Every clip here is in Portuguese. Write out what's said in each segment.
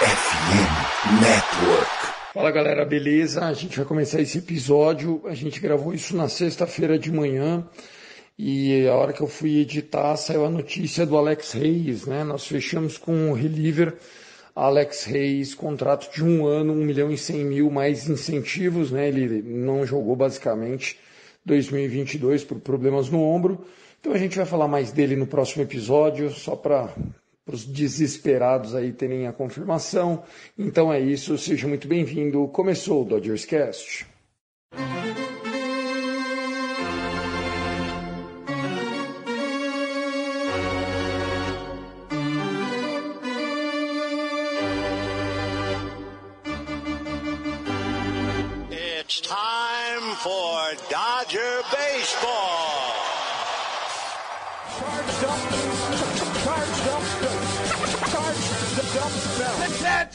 FM Network. Fala galera, beleza? A gente vai começar esse episódio. A gente gravou isso na sexta-feira de manhã e a hora que eu fui editar saiu a notícia do Alex Reis, né? Nós fechamos com o reliever Alex Reis, contrato de um ano, 1 milhão e 100 mil, mais incentivos, né? Ele não jogou basicamente 2022 por problemas no ombro. Então a gente vai falar mais dele no próximo episódio, só para os desesperados aí terem a confirmação. Então é isso, seja muito bem-vindo. Começou o Dodgers Cast.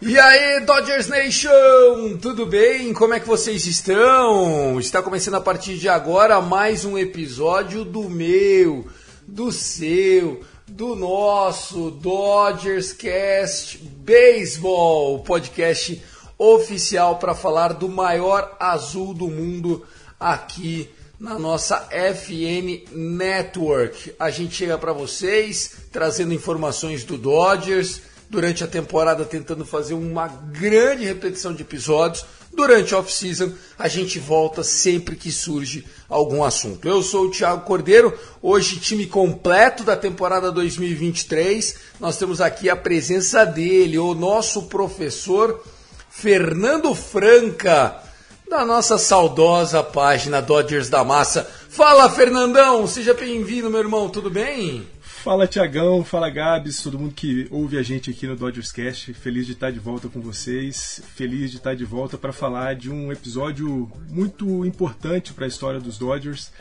E aí, Dodgers Nation, tudo bem? Como é que vocês estão? Está começando a partir de agora mais um episódio do meu, do seu, do nosso Dodgers Cast Baseball, podcast oficial para falar do maior azul do mundo aqui na nossa FN Network. A gente chega para vocês trazendo informações do Dodgers durante a temporada, tentando fazer uma grande repetição de episódios. Durante a off-season, a gente volta sempre que surge algum assunto. Eu sou o Thiago Cordeiro, hoje time completo da temporada 2023. Nós temos aqui a presença dele, o nosso professor Fernando Franca da nossa saudosa página Dodgers da Massa. Fala, Fernandão! Seja bem-vindo, meu irmão, tudo bem? Fala Tiagão, fala Gabs, todo mundo que ouve a gente aqui no Dodgers Cast. Feliz de estar de volta com vocês, feliz de estar de volta para falar de um episódio muito importante para a história dos Dodgers.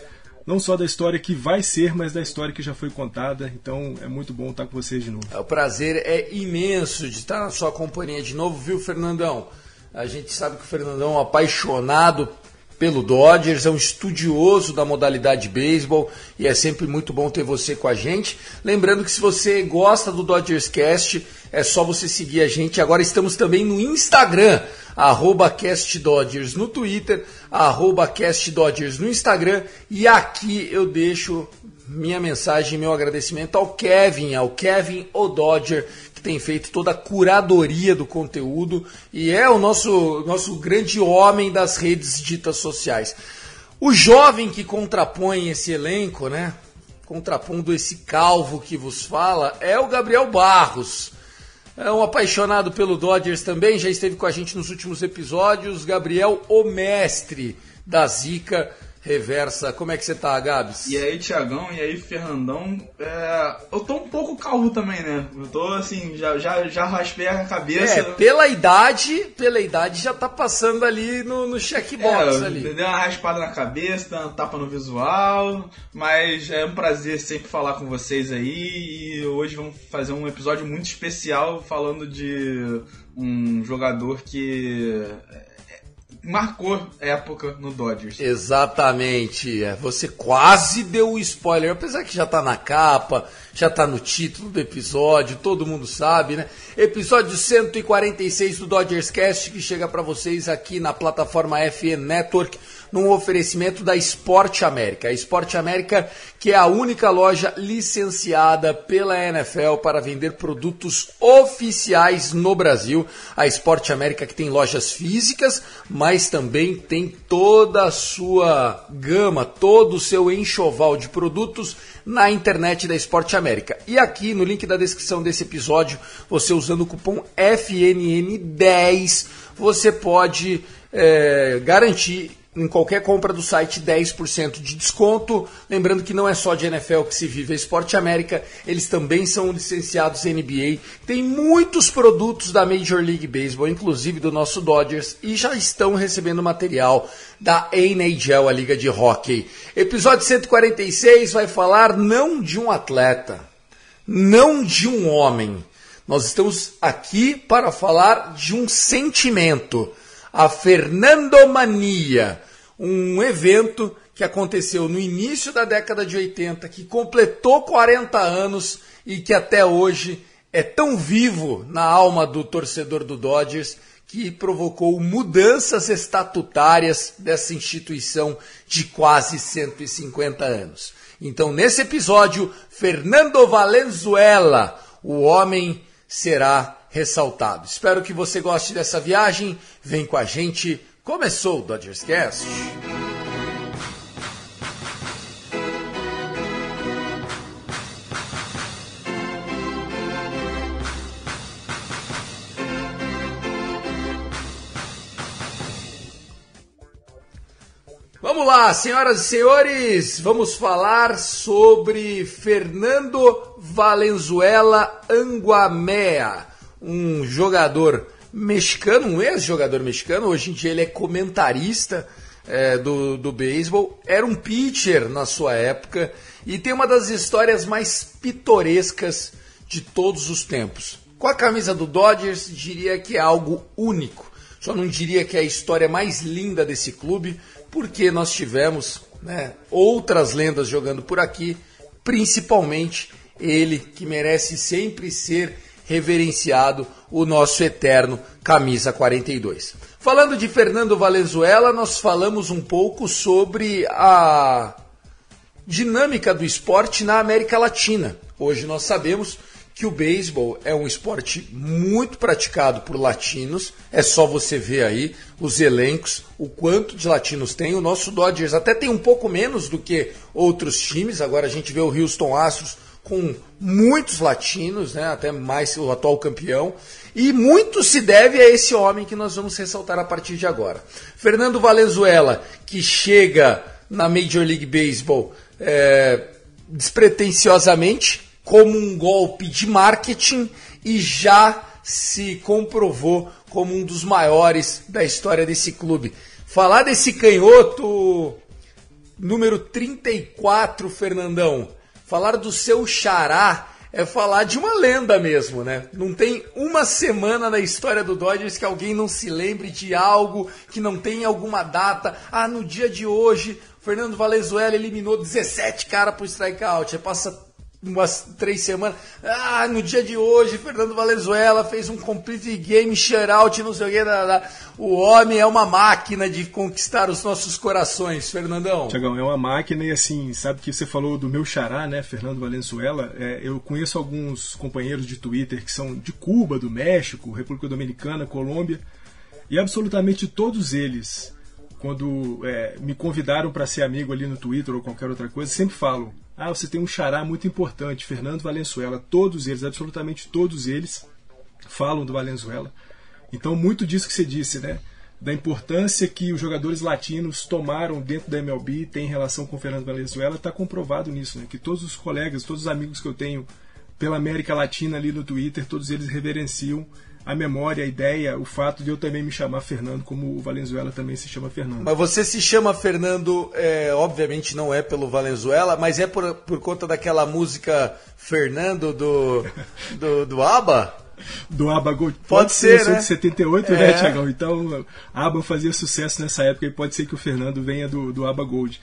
Não só da história que vai ser, mas da história que já foi contada. Então é muito bom estar com vocês de novo. O prazer é imenso de estar na sua companhia de novo, viu, Fernandão? A gente sabe que o Fernandão é um apaixonado pelo Dodgers, é um estudioso da modalidade beisebol e é sempre muito bom ter você com a gente. Lembrando que se você gosta do Dodgers Cast, é só você seguir a gente. Agora estamos também no Instagram, arroba CastDodgers no Twitter, arroba CastDodgers no Instagram e aqui eu deixo minha mensagem, meu agradecimento ao Kevin, ao Kevin O Dodger, que tem feito toda a curadoria do conteúdo e é o nosso, nosso grande homem das redes ditas sociais. O jovem que contrapõe esse elenco, né? Contrapondo esse calvo que vos fala, é o Gabriel Barros. É um apaixonado pelo Dodgers também, já esteve com a gente nos últimos episódios. Gabriel, o mestre da Zica reversa. Como é que você tá, Gabs? E aí, Tiagão, e aí, Fernandão. É, eu tô um pouco calvo também, né? Eu tô assim, já, já, já raspei a cabeça. É, pela idade, pela idade já tá passando ali no, no checkbox É, ali. Deu uma raspada na cabeça, deu uma tapa no visual, mas é um prazer sempre falar com vocês aí e hoje vamos fazer um episódio muito especial falando de um jogador que marcou época no Dodgers. Exatamente. É, você quase deu o spoiler, apesar que já tá na capa, já tá no título do episódio, todo mundo sabe, né? Episódio 146 do Dodgers Cast que chega para vocês aqui na plataforma FN Network num oferecimento da Esporte América. A Esporte América, que é a única loja licenciada pela NFL para vender produtos oficiais no Brasil. A Esporte América que tem lojas físicas, mas também tem toda a sua gama, todo o seu enxoval de produtos na internet da Esporte América. E aqui no link da descrição desse episódio, você usando o cupom FNN10, você pode é, garantir em qualquer compra do site 10% de desconto. Lembrando que não é só de NFL que se vive a Esporte América, eles também são licenciados NBA. Tem muitos produtos da Major League Baseball, inclusive do nosso Dodgers, e já estão recebendo material da NHL, a Liga de Hockey. Episódio 146 vai falar não de um atleta, não de um homem. Nós estamos aqui para falar de um sentimento a Fernandomania, um evento que aconteceu no início da década de 80, que completou 40 anos e que até hoje é tão vivo na alma do torcedor do Dodgers que provocou mudanças estatutárias dessa instituição de quase 150 anos. Então, nesse episódio, Fernando Valenzuela, o homem será ressaltado. Espero que você goste dessa viagem. Vem com a gente. Começou o Dodgers Cast. Vamos lá, senhoras e senhores, vamos falar sobre Fernando Valenzuela Anguamea um jogador mexicano, um ex-jogador mexicano, hoje em dia ele é comentarista é, do, do beisebol, era um pitcher na sua época e tem uma das histórias mais pitorescas de todos os tempos. Com a camisa do Dodgers, diria que é algo único. Só não diria que é a história mais linda desse clube, porque nós tivemos né, outras lendas jogando por aqui, principalmente ele que merece sempre ser reverenciado o nosso eterno camisa 42. Falando de Fernando Valenzuela, nós falamos um pouco sobre a dinâmica do esporte na América Latina. Hoje nós sabemos que o beisebol é um esporte muito praticado por latinos. É só você ver aí os elencos, o quanto de latinos tem. O nosso Dodgers até tem um pouco menos do que outros times. Agora a gente vê o Houston Astros com muitos latinos, né, até mais o atual campeão, e muito se deve a esse homem que nós vamos ressaltar a partir de agora. Fernando Valenzuela, que chega na Major League Baseball é, despretensiosamente, como um golpe de marketing e já se comprovou como um dos maiores da história desse clube. Falar desse canhoto número 34, Fernandão, Falar do seu xará é falar de uma lenda mesmo, né? Não tem uma semana na história do Dodgers que alguém não se lembre de algo que não tem alguma data. Ah, no dia de hoje, Fernando Valenzuela eliminou 17 caras pro strikeout. Aí passa umas três semanas. Ah, no dia de hoje, Fernando Valenzuela fez um complete game shutout, não sei o que. O homem é uma máquina de conquistar os nossos corações, Fernandão. Tiagão, é uma máquina e assim, sabe que você falou do meu xará, né, Fernando Valenzuela? É, eu conheço alguns companheiros de Twitter que são de Cuba, do México, República Dominicana, Colômbia, e absolutamente todos eles, quando é, me convidaram para ser amigo ali no Twitter ou qualquer outra coisa, sempre falam ah, você tem um xará muito importante, Fernando Valenzuela. Todos eles, absolutamente todos eles, falam do Valenzuela. Então, muito disso que você disse, né? Da importância que os jogadores latinos tomaram dentro da MLB tem em relação com o Fernando Valenzuela, está comprovado nisso, né? Que todos os colegas, todos os amigos que eu tenho pela América Latina ali no Twitter, todos eles reverenciam a memória, a ideia, o fato de eu também me chamar Fernando, como o Valenzuela também se chama Fernando. Mas você se chama Fernando, é, obviamente não é pelo Valenzuela, mas é por, por conta daquela música Fernando do, do, do ABBA? Do ABBA Gold. Pode, pode ser, né? de 78, né, é. né, Tiagão? Então, ABBA fazia sucesso nessa época e pode ser que o Fernando venha do, do ABBA Gold.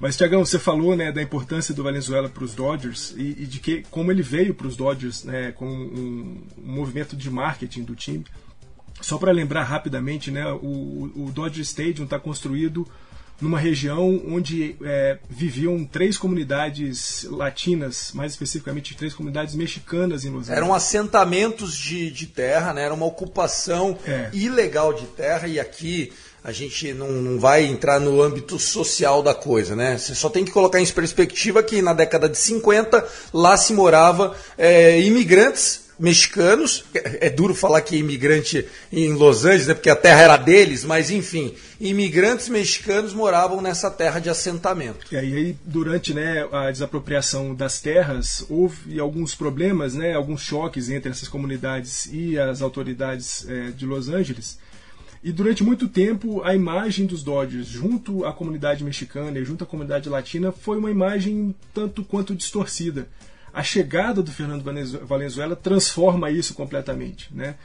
Mas, Tiagão, você falou né, da importância do Valenzuela para os Dodgers e, e, de que como ele veio para os Dodgers né, com um, um, movimento de marketing do time. Só para lembrar rapidamente, né, o, o Dodger Stadium está construído numa região onde é, viviam três comunidades latinas, mais especificamente três comunidades mexicanas em Los Angeles. Eram assentamentos de, de terra, né? era uma ocupação é. ilegal de terra e aqui a gente não, não, vai entrar no âmbito social da coisa, né? Você só tem que colocar em perspectiva que na década de 50 lá se morava é, imigrantes mexicanos. É é duro falar que é imigrante em Los Angeles, né, porque a terra era deles, mas enfim, imigrantes mexicanos moravam nessa terra de assentamento. E aí, durante né, a desapropriação das terras, houve alguns problemas, né, alguns choques entre essas comunidades e as autoridades eh, de Los Angeles. E durante muito tempo, a imagem dos Dodgers, junto à comunidade mexicana e junto à comunidade latina, foi uma imagem tanto quanto distorcida. A chegada do Fernando Valenzu- Valenzuela transforma isso completamente. Né?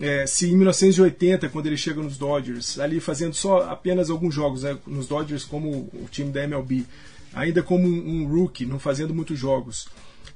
É, se em 1980, quando ele chega nos Dodgers, ali fazendo só apenas alguns jogos, né, nos Dodgers como o time da MLB, ainda como um, um rookie, não fazendo muitos jogos.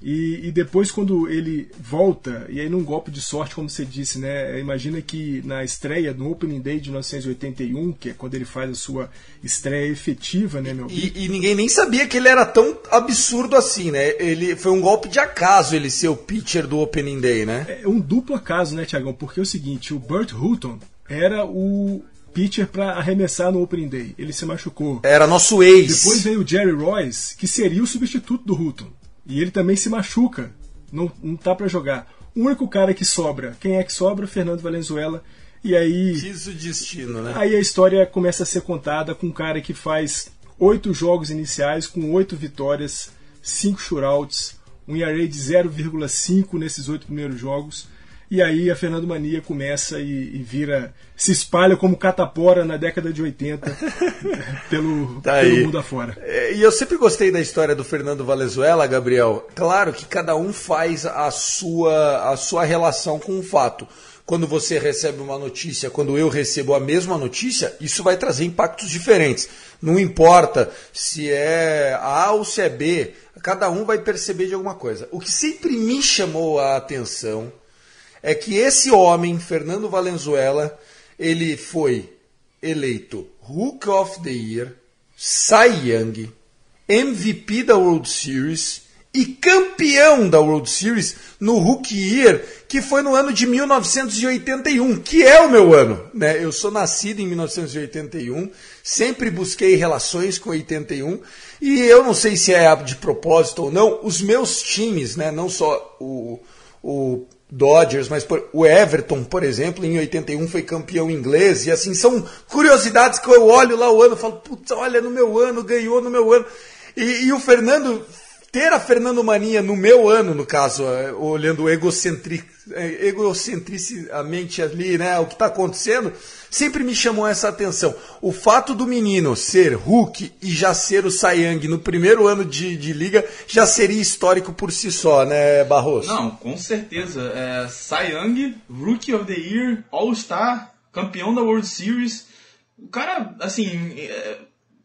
E, e depois, quando ele volta, e aí num golpe de sorte, como você disse, né? Imagina que na estreia, no Opening Day de 1981, que é quando ele faz a sua estreia efetiva, né, meu E, e ninguém nem sabia que ele era tão absurdo assim, né? Ele foi um golpe de acaso ele ser o pitcher do Opening Day, né? É um duplo acaso, né, Tiagão? Porque é o seguinte, o Burt Hutton era o pitcher para arremessar no Opening Day. Ele se machucou. Era nosso ex. Depois veio o Jerry Royce, que seria o substituto do Hutton. E ele também se machuca. Não, não tá para jogar. O único cara que sobra, quem é que sobra? Fernando Valenzuela. E aí, Quis o destino, né? aí a história começa a ser contada com um cara que faz oito jogos iniciais, com oito vitórias, cinco shootouts, um ERA de 0,5 nesses oito primeiros jogos. E aí a Fernando Mania começa e, e vira, se espalha como catapora na década de 80 pelo, Tá pelo mundo afora. É, E eu sempre gostei da história do Fernando Valenzuela, Gabriel. Claro que cada um faz a sua, a sua relação com o fato. Quando você recebe uma notícia, quando eu recebo a mesma notícia, isso vai trazer impactos diferentes. Não importa se é A ou se é B, cada um vai perceber de alguma coisa. O que sempre me chamou a atenção é que esse homem, Fernando Valenzuela, ele foi eleito Hook of the Year, Cy Young, MVP da World Series e campeão da World Series no Rookie Year, que foi no ano de 1981, que é o meu ano. Né? Eu sou nascido em 1981, sempre busquei relações com 81, e eu não sei se é de propósito ou não, os meus times, né, não só o, o Dodgers, mas por- o Everton, por exemplo, em 81 foi campeão inglês, e assim, são curiosidades que eu olho lá o ano falo, putz, olha, no meu ano, ganhou no meu ano. E, e o Fernando, ter a Fernando Mania no meu ano, no caso, eh, olhando egocentri, eh, egocentricamente ali, né, o que está acontecendo, sempre me chamou essa atenção. O fato do menino ser Hulk e já ser o Young no primeiro ano de, de liga já seria histórico por si só, né, Barroso? Não, com certeza. É, Young, Rookie of the Year, All-Star, campeão da World Series. O cara, assim, é,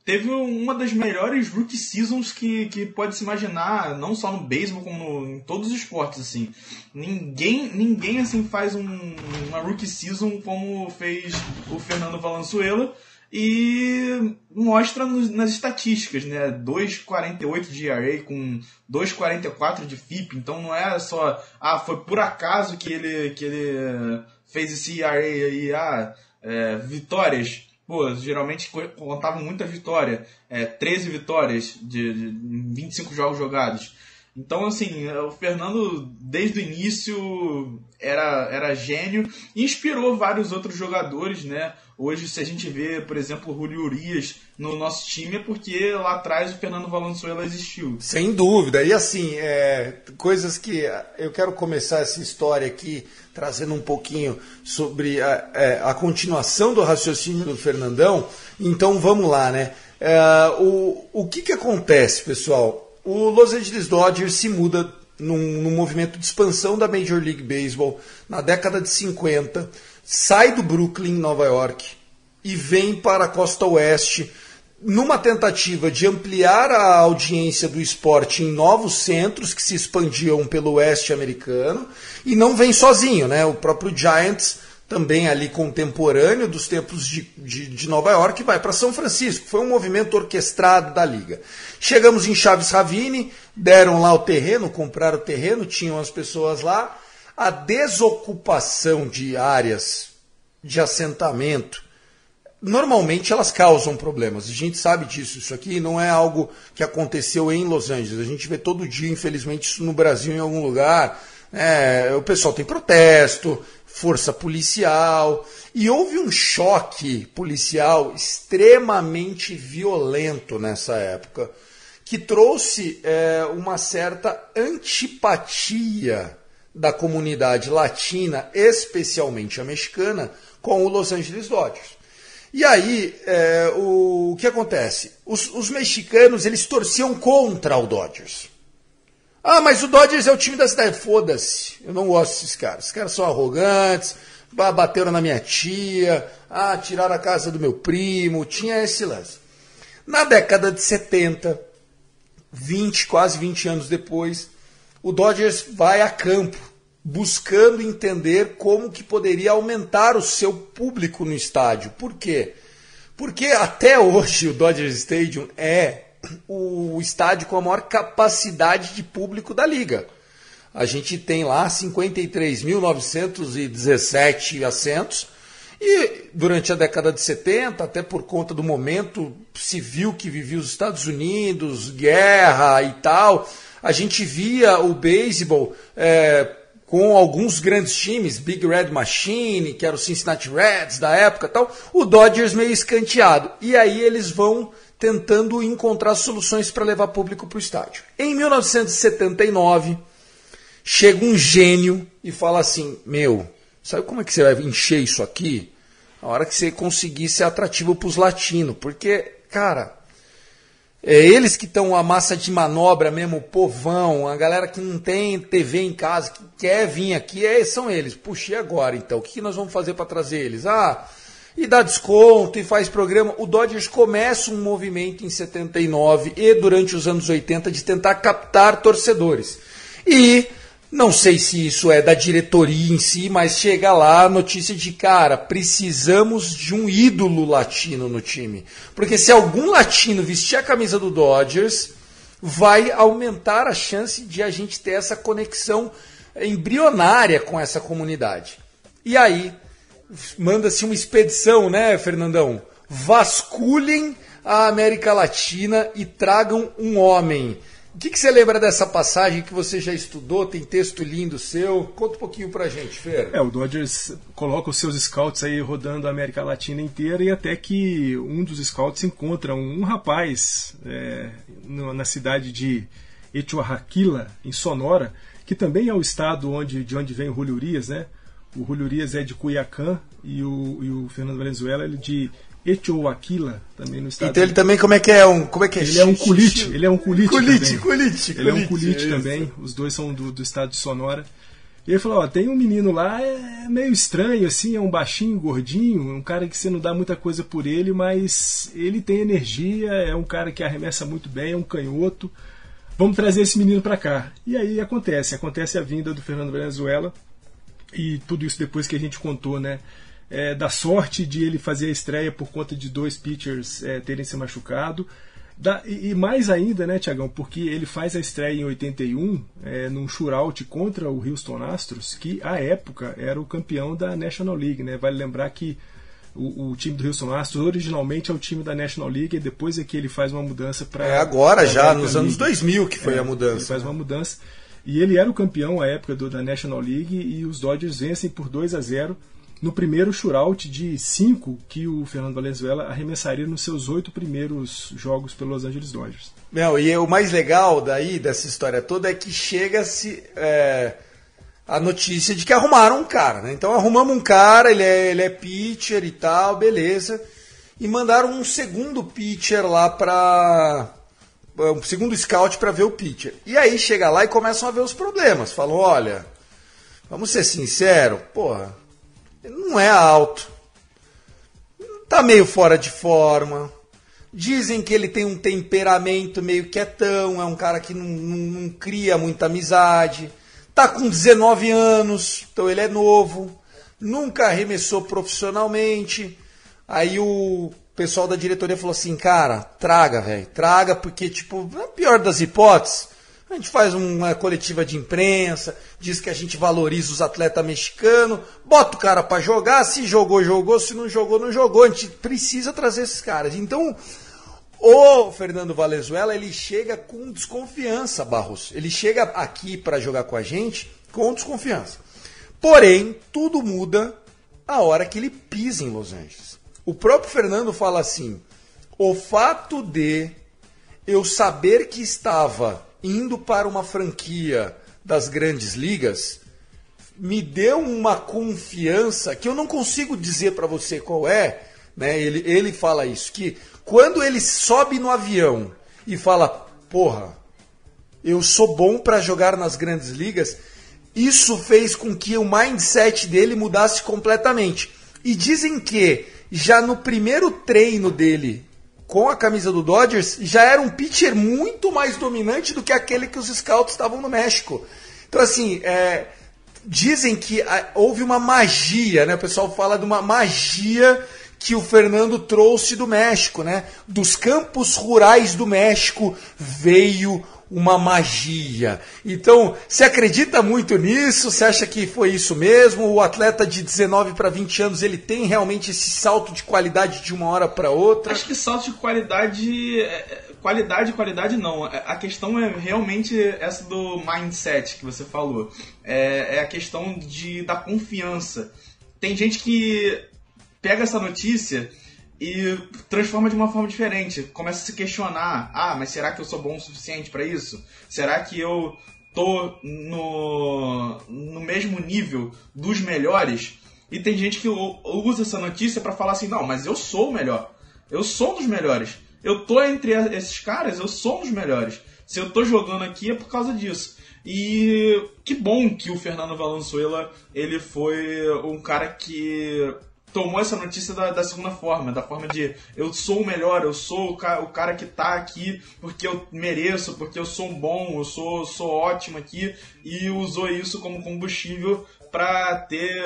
teve uma das melhores rookie seasons que, que pode se imaginar, não só no beisebol, como no- em todos os esportes, assim. Ninguém, ninguém assim, faz um- uma rookie season como fez o Fernando Valenzuela. E mostra nos- nas estatísticas, né? 2,48 de ERA com 2,44 de FIP. Então não é só, ah, foi por acaso que ele, que ele fez esse ERA aí, ah, é, vitórias. Pô, geralmente co- contavam muita vitória. É, 13 vitórias de, de 25 jogos jogados. Então, assim, o Fernando, desde o início, era, era gênio inspirou vários outros jogadores, né? Hoje, se a gente vê, por exemplo, o Julio Urias no nosso time, é porque lá atrás o Fernando Valenzuela existiu. Sem dúvida. E assim, é, coisas que eu quero começar essa história aqui trazendo um pouquinho sobre a, é, a continuação do raciocínio do Fernandão. Então vamos lá, né? É, o, o que, que acontece, pessoal? O Los Angeles Dodgers se muda num, num movimento de expansão da Major League Baseball na década de 50, sai do Brooklyn, Nova York, e vem para a costa oeste numa tentativa de ampliar a audiência do esporte em novos centros que se expandiam pelo oeste americano e não vem sozinho, né? O próprio Giants também ali contemporâneo dos tempos de, de, de Nova York vai para São Francisco. Foi um movimento orquestrado da liga. Chegamos em Chaves Ravine, deram lá o terreno, compraram o terreno, tinham as pessoas lá. A desocupação de áreas de assentamento normalmente elas causam problemas. A gente sabe disso. Isso aqui não é algo que aconteceu em Los Angeles. A gente vê todo dia, infelizmente, isso no Brasil em algum lugar. É, o pessoal tem protesto, força policial, e houve um choque policial extremamente violento nessa época, que trouxe é, uma certa antipatia da comunidade latina, especialmente a mexicana, com o Los Angeles Dodgers. E aí, é, o, o, que acontece? Os, os, mexicanos, eles torciam contra o Dodgers. Ah, mas o Dodgers é o time da cidade. Foda-se, eu não gosto desses caras. Esses caras são arrogantes, bateram na minha tia, ah, tiraram a casa do meu primo, tinha esse lance. Na década de 70, 20, quase 20 anos depois, o Dodgers vai a campo buscando entender como que poderia aumentar o seu público no estádio. Por quê? Porque até hoje o Dodger Stadium é o estádio com a maior capacidade de público da liga. A gente tem lá 53.917 assentos e durante a década de 70, até por conta do momento civil que vivia os Estados Unidos, guerra e tal, a gente via o beisebol é, com alguns grandes times, Big Red Machine, que era o Cincinnati Reds da época tal, o Dodgers meio escanteado. E aí eles vão tentando encontrar soluções para levar público para o estádio. Em 1979, chega um gênio e fala assim: Meu, sabe como é que você vai encher isso aqui? A hora que você conseguir ser atrativo para os latinos. Porque, cara, é eles que estão a massa de manobra mesmo, o povão, a galera que não tem TV em casa, que quer vir aqui, é, são eles. Puxa, e agora então? O que nós vamos fazer para trazer eles? Ah, e dá desconto e faz programa. O Dodgers começa um movimento em 79 e durante os anos 80 de tentar captar torcedores. E não sei se isso é da diretoria em si, mas chega lá a notícia de cara, precisamos de um ídolo latino no time. Porque se algum latino vestir a camisa do Dodgers, vai aumentar a chance de a gente ter essa conexão embrionária com essa comunidade. E aí, manda-se uma expedição, né, Fernandão? Vasculhem a América Latina e tragam um homem o que, que, você lembra dessa passagem que você já estudou? Tem texto lindo seu? Conta um pouquinho pra gente, Fer. É, o Dodgers coloca os seus scouts aí rodando a América Latina inteira e até que um dos scouts encontra um, rapaz é, na cidade de Etioaquila, em Sonora, que também é o estado onde, de onde vem o Julio Urias, né? O Julio Urias é de Cuiacán e o, e o Fernando Valenzuela é de Etioaquila, também no estado. Então ele também como é que é um, como é que é? Ele é um culite, ele é um culite, culite, culite, Ele é um culite é também. Os dois são do, do estado de Sonora. E ele falou, ó, tem um menino lá, é meio estranho assim, é um baixinho, gordinho, um cara que você não dá muita coisa por ele, mas ele tem energia, é um cara que arremessa muito bem, é um canhoto. Vamos trazer esse menino para cá. E aí acontece, acontece a vinda do Fernando Venezuela e tudo isso depois que a gente contou, né? é, da sorte de ele fazer a estreia por conta de dois pitchers é, terem se machucado. Da, e, e, mais ainda, né, Tiagão, porque ele faz a estreia em 81 é, num shootout contra o Houston Astros, que à época era o campeão da National League. Né? Vale lembrar que o, o, time do Houston Astros originalmente é o time da National League e depois é que ele faz uma mudança para. É agora já, nos anos 2000 que foi é, a mudança. Ele faz uma mudança. E ele era o campeão à época do, da National League e os Dodgers vencem por 2 a 0 no primeiro shootout de cinco que o Fernando Valenzuela arremessaria nos seus oito primeiros jogos pelo Los Angeles Dodgers. Não, e o mais legal daí dessa história toda é que chega-se é, a notícia de que arrumaram um cara, né? Então arrumamos um cara, ele é, ele é pitcher e tal, beleza. E mandaram um segundo pitcher lá para um segundo scout para ver o pitcher. E aí chega lá e começam a ver os problemas. Falam, olha, vamos ser sinceros, porra, não é alto. Tá meio fora de forma. Dizem que ele tem um temperamento meio quietão, é um cara que não, não, não cria muita amizade. Tá com 19 anos, então ele é novo. Nunca arremessou profissionalmente. Aí o pessoal da diretoria falou assim: cara, traga, velho, traga, porque, tipo, na pior das hipóteses, a gente faz uma coletiva de imprensa, diz que a gente valoriza os atletas mexicanos, bota o cara para jogar, se jogou, jogou, se não jogou, não jogou. A gente precisa trazer esses caras. Então, o Fernando Valenzuela, ele chega com desconfiança, Barros. Ele chega aqui para jogar com a gente com desconfiança. Porém, tudo muda a hora que ele pisa em Los Angeles. O próprio Fernando fala assim: o fato de eu saber que estava indo para uma franquia das grandes ligas me deu uma confiança que eu não consigo dizer para você qual é. Né? Ele, ele fala isso, que quando ele sobe no avião e fala, porra, eu sou bom para jogar nas grandes ligas, isso fez com que o mindset dele mudasse completamente. E dizem que já no primeiro treino dele com a camisa do Dodgers, já era um pitcher muito mais dominante do que aquele que os scouts estavam no México. Então, assim, é, dizem que houve uma magia, né? O pessoal fala de uma magia que o Fernando trouxe do México, né? Dos campos rurais do México veio uma magia. Então, você acredita muito nisso? Você acha que foi isso mesmo? O atleta de 19 para 20 anos, ele tem realmente esse salto de qualidade de uma hora para outra? Acho que salto de qualidade. é, é, Qualidade, qualidade não. É, A questão é realmente essa do mindset que você falou. É, é a questão de, da confiança. Tem gente que pega essa notícia e transforma de uma forma diferente. Começa a se questionar: ah, mas será que eu sou bom o suficiente para isso? Será que eu tô no, no mesmo nível dos melhores? E tem gente que usa essa notícia para falar assim: não, mas eu sou o melhor. Eu sou um dos melhores. Eu tô entre esses caras, eu sou um dos melhores. Se eu tô jogando aqui é por causa disso. E que bom que o Fernando Valenzuela ele foi um cara que tomou essa notícia da, da segunda forma, da forma de eu sou o melhor, eu sou o, ca- o cara que tá aqui porque eu mereço, porque eu sou bom, eu sou, sou ótimo aqui, e usou isso como combustível para ter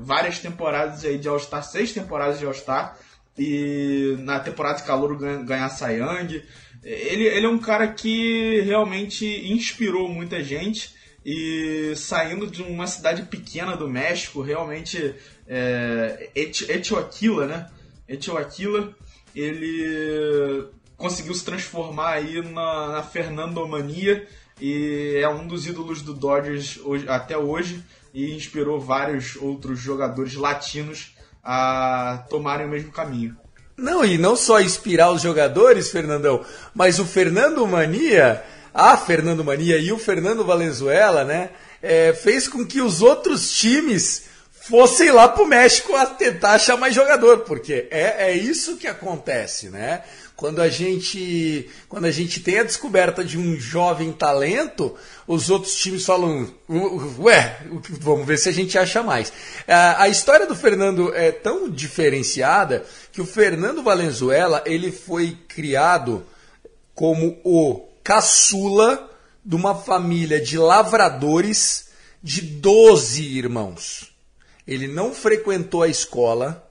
várias temporadas aí de All-Star, seis temporadas de All-Star, e na temporada de calor ganha- ganhar Cy Young. Ele, ele é um cara que realmente inspirou muita gente e saindo de uma cidade pequena do México, realmente é, Eti- Etioquila, né? Etioquila, ele conseguiu se transformar aí na, na Fernandomania e é um dos ídolos do Dodgers hoje- até hoje e inspirou vários outros jogadores latinos a tomarem o mesmo caminho. Não, e não só inspirar os jogadores, Fernandão, mas o Fernando Mania, a Fernando Mania e o Fernando Valenzuela, né, é, fez com que os outros times fossem lá pro México a tentar achar mais jogador, porque é, é isso que acontece, né? Quando a gente quando a gente tem a descoberta de um jovem talento, os outros times falam, ué, vamos ver se a gente acha mais. A, história do Fernando é tão diferenciada que o Fernando Valenzuela ele foi criado como o caçula de uma família de lavradores de 12 irmãos. Ele não frequentou a escola,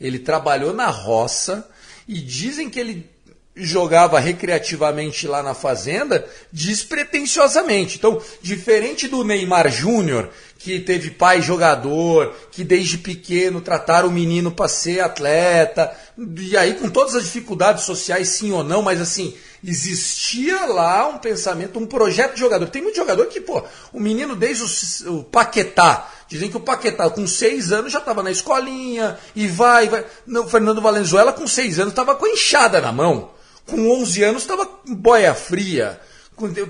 ele trabalhou na roça e dizem que ele jogava recreativamente lá na fazenda despretensiosamente. Então, diferente do Neymar Júnior, que teve pai jogador, que desde pequeno trataram o menino para ser atleta, e aí com todas as dificuldades sociais, sim ou não, mas assim, existia lá um pensamento, um projeto de jogador. Tem muito jogador que, pô, o menino desde o, o Paquetá, dizem que o Paquetá com seis anos já estava na escolinha, e vai, vai. Não, Fernando Valenzuela com seis anos estava com enxada na mão. Com 11 anos estava boia fria.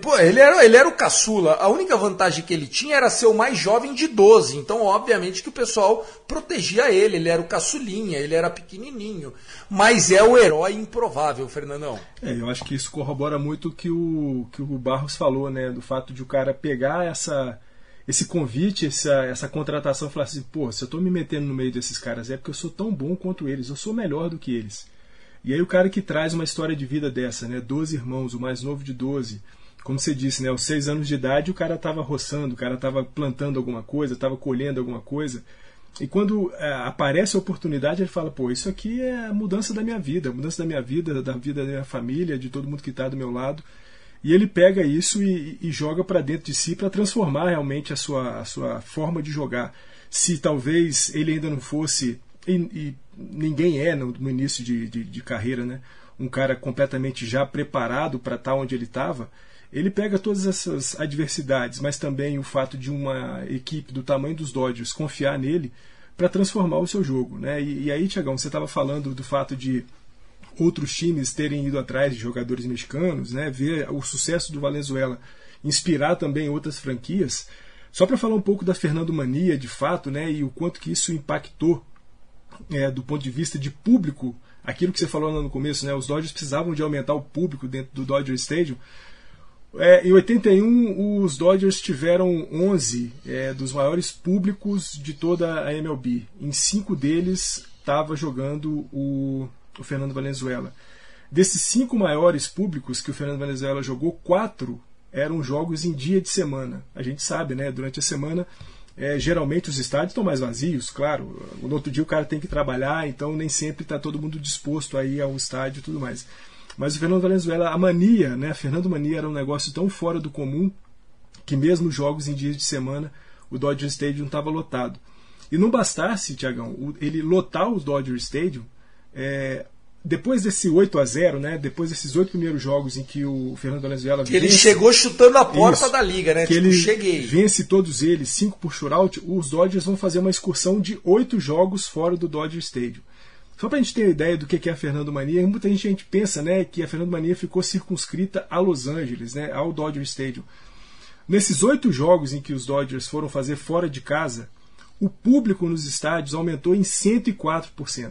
Pô, ele era, ele era o caçula. A única vantagem que ele tinha era ser o mais jovem de 12. Então, obviamente, que o pessoal protegia ele. Ele era o caçulinha, ele era pequenininho. Mas é o herói improvável, Fernandão. É, eu acho que isso corrobora muito o que o que o Barros falou, né, do fato de o cara pegar essa esse convite, essa, essa contratação falar assim, pô, se eu tô me metendo no meio desses caras é porque eu sou tão bom quanto eles, eu sou melhor do que eles. E aí o cara que traz uma história de vida dessa, né, 12 irmãos, o mais novo de 12, como você disse, né, aos 6 anos de idade o cara tava roçando, o cara tava plantando alguma coisa, tava colhendo alguma coisa, e quando é, aparece a oportunidade, ele fala: pô, isso aqui é a mudança da minha vida, a mudança da minha vida, da vida da minha família, de todo mundo que está do meu lado. E ele pega isso e, e joga para dentro de si para transformar realmente a sua, a sua forma de jogar. Se talvez ele ainda não fosse, e, e ninguém é no, no início de, de, de carreira, né? um cara completamente já preparado para estar onde ele estava, ele pega todas essas adversidades, mas também o fato de uma equipe do tamanho dos Dodgers confiar nele para transformar o seu jogo. Né? E, e aí, Tiagão, você estava falando do fato de outros times terem ido atrás de jogadores mexicanos, né? ver o sucesso do Valenzuela inspirar também outras franquias. Só para falar um pouco da Fernando Mania, de fato, né, e o quanto que isso impactou é, do ponto de vista de público, aquilo que você falou no começo, né, os Dodgers precisavam de aumentar o público dentro do Dodger Stadium. É, em 81, os Dodgers tiveram 11 é, dos maiores públicos de toda a MLB. Em cinco deles estava jogando o, o Fernando Valenzuela. Desses cinco maiores públicos que o Fernando Valenzuela jogou, quatro eram jogos em dia de semana. A gente sabe, né? Durante a semana, é, geralmente os estádios estão mais vazios, claro. No outro dia o cara tem que trabalhar, então nem sempre está todo mundo disposto a ir ao estádio e tudo mais. Mas o Fernando Valenzuela, a mania, né? Fernando Mania era um negócio tão fora do comum que mesmo jogos em dias de semana o Dodger Stadium estava lotado. E não bastasse, Tiagão, ele lotar o Dodger Stadium, é, depois desse 8 a 0 né? Depois desses oito primeiros jogos em que o Fernando Valenzuela que ele chegou chutando a porta Isso, da liga, né? Que tipo, ele cheguei. vence todos eles, cinco por shootout, os Dodgers vão fazer uma excursão de oito jogos fora do Dodger Stadium. Só para a gente ter ideia do que é a Fernando Mania, muita gente, gente pensa né, que a Fernando Mania ficou circunscrita a Los Angeles, né, ao Dodger Stadium. Nesses oito jogos em que os Dodgers foram fazer fora de casa, o público nos estádios aumentou em 104%.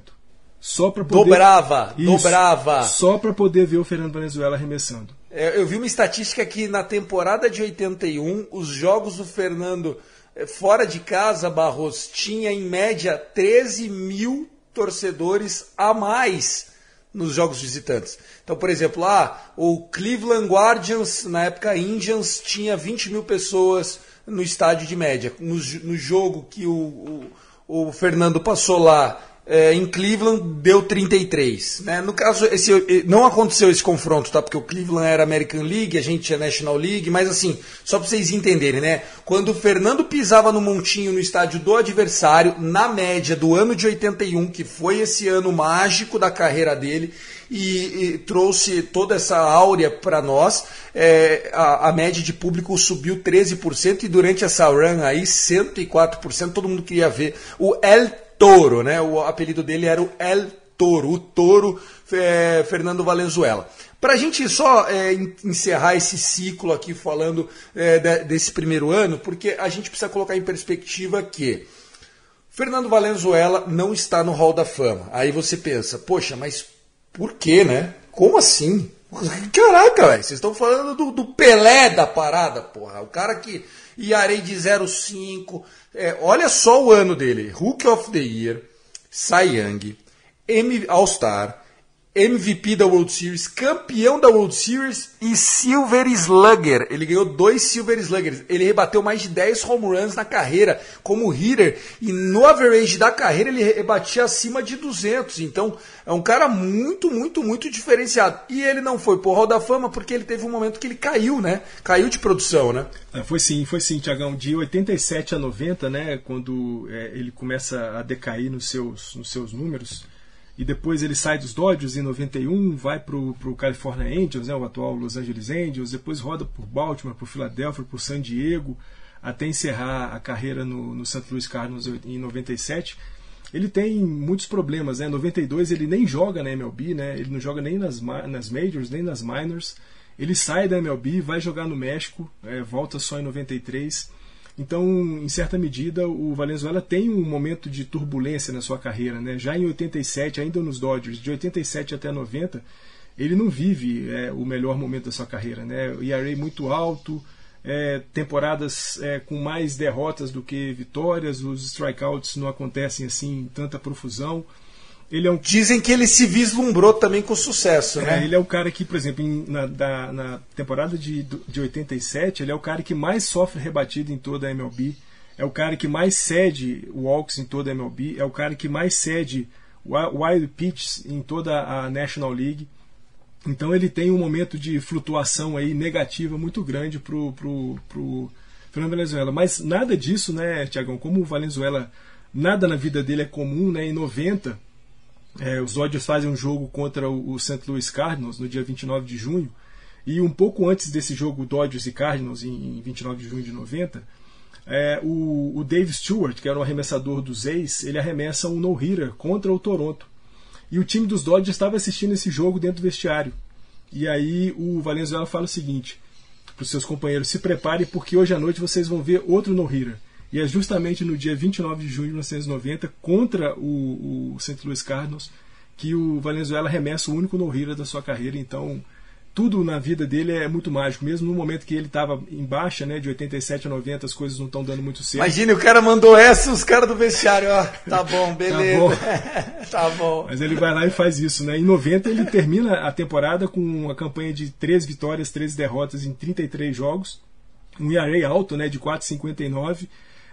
Só para poder Dobrava, Isso, dobrava. Só para poder ver o Fernando Venezuela arremessando. É, Eu vi uma estatística que na temporada de 81, os jogos do Fernando eh, fora de casa, Barros, tinha em média 13 mil torcedores a mais nos jogos visitantes. Então, por exemplo, lá o Cleveland Guardians, na época Indians, tinha 20 mil pessoas no estádio de média. No, no jogo que o, o, o Fernando passou lá é, em Cleveland, deu 33. Né? No caso, esse, não aconteceu esse confronto, tá? porque o Cleveland era American League, a gente é National League, mas assim, só para vocês entenderem, né? quando o Fernando pisava no montinho no estádio do adversário, na média do ano de 81, que foi esse ano mágico da carreira dele, e, e trouxe toda essa áurea para nós. É, a, a média de público subiu 13% e durante essa run aí 104%, todo mundo queria ver o El Toro, né? O apelido dele era o El Toro, o Toro é, Fernando Valenzuela. Para a gente só é, en- encerrar esse ciclo aqui falando é, de- desse primeiro ano, porque a gente precisa colocar em perspectiva que Fernando Valenzuela não está no Hall da Fama. Aí você pensa, poxa, mas por quê, né? Como assim? Caraca, velho, vocês estão falando do, do Pelé da parada, porra. O cara que Iarei de 05. É, olha só o ano dele: Rookie of the Year, Cy Young, All-Star, MVP da World Series, campeão da World Series e Silver Slugger. Ele ganhou dois Silver Sluggers. Ele rebateu mais de 10 home runs na carreira como hitter e no average da carreira ele rebatia acima de 200. Então é um cara muito, muito, muito diferenciado. E ele não foi pro Hall da Fama porque ele teve um momento que ele caiu, né? Caiu de produção, né? É, Foi sim, foi sim, Tiagão. De 87 a 90, né, quando é, ele começa a decair nos seus, nos seus números, e depois ele sai dos Dodgers em 91, vai para o California Angels, né, o atual Los Angeles Angels, depois roda por Baltimore, por Filadélfia, por San Diego, até encerrar a carreira no, no St. Louis Cardinals em 97. Ele tem muitos problemas, né? Em 92 ele nem joga na MLB, né? Ele não joga nem nas, nas majors, nem nas minors. Ele sai da MLB, vai jogar no México, é, volta só em 93. Então, em certa medida, o Valenzuela tem um momento de turbulência na sua carreira. Né? Já em 87, ainda nos Dodgers, de 87 até 90, ele não vive é, o melhor momento da sua carreira. Né? O ERA muito alto, é, temporadas é, com mais derrotas do que vitórias, os strikeouts não acontecem assim em tanta profusão. Ele é um Dizem que ele se vislumbrou também com sucesso, é, né? ele é o cara que, por exemplo, em- na, da- na temporada de, de 87, ele é o cara que mais sofre rebatido em toda a MLB. É o cara que mais cede walks em toda a MLB. É o cara que mais cede wi- wild pitches em toda a National League. Então ele tem um momento de flutuação aí negativa muito grande pro, pro, pro Fernando Valenzuela. Mas nada disso, né, Tiagão? Como o Valenzuela, nada na vida dele é comum, né? Em 90, é, os Dodgers fazem um jogo contra o, St. Louis Cardinals no dia 29 de junho. E um pouco antes desse jogo Dodgers e Cardinals, em 29 de junho de 90, é, o, o Dave Stewart, que era o arremessador dos A's, ele arremessa um no-hitter contra o Toronto. E o time dos Dodgers estava assistindo esse jogo dentro do vestiário. E aí o Valenzuela fala o seguinte para os seus companheiros: se preparem porque hoje à noite vocês vão ver outro no-hitter. E é justamente no dia 29 de junho de 1990, contra o, o St. Louis Cardinals, que o Valenzuela arremessa o único no-hitter da sua carreira. Então, tudo na vida dele é muito mágico. Mesmo no momento que ele estava em baixa, né, de 87 a 90, as coisas não estão dando muito certo. Imagine, o cara mandou essa, os caras do vestiário, ó, tá bom, beleza. tá, bom. bom. Mas ele vai lá e faz isso, né? Em 90 ele termina a temporada com uma campanha de 3 vitórias, 13 derrotas em 33 jogos, um ERA alto, né, de 4,59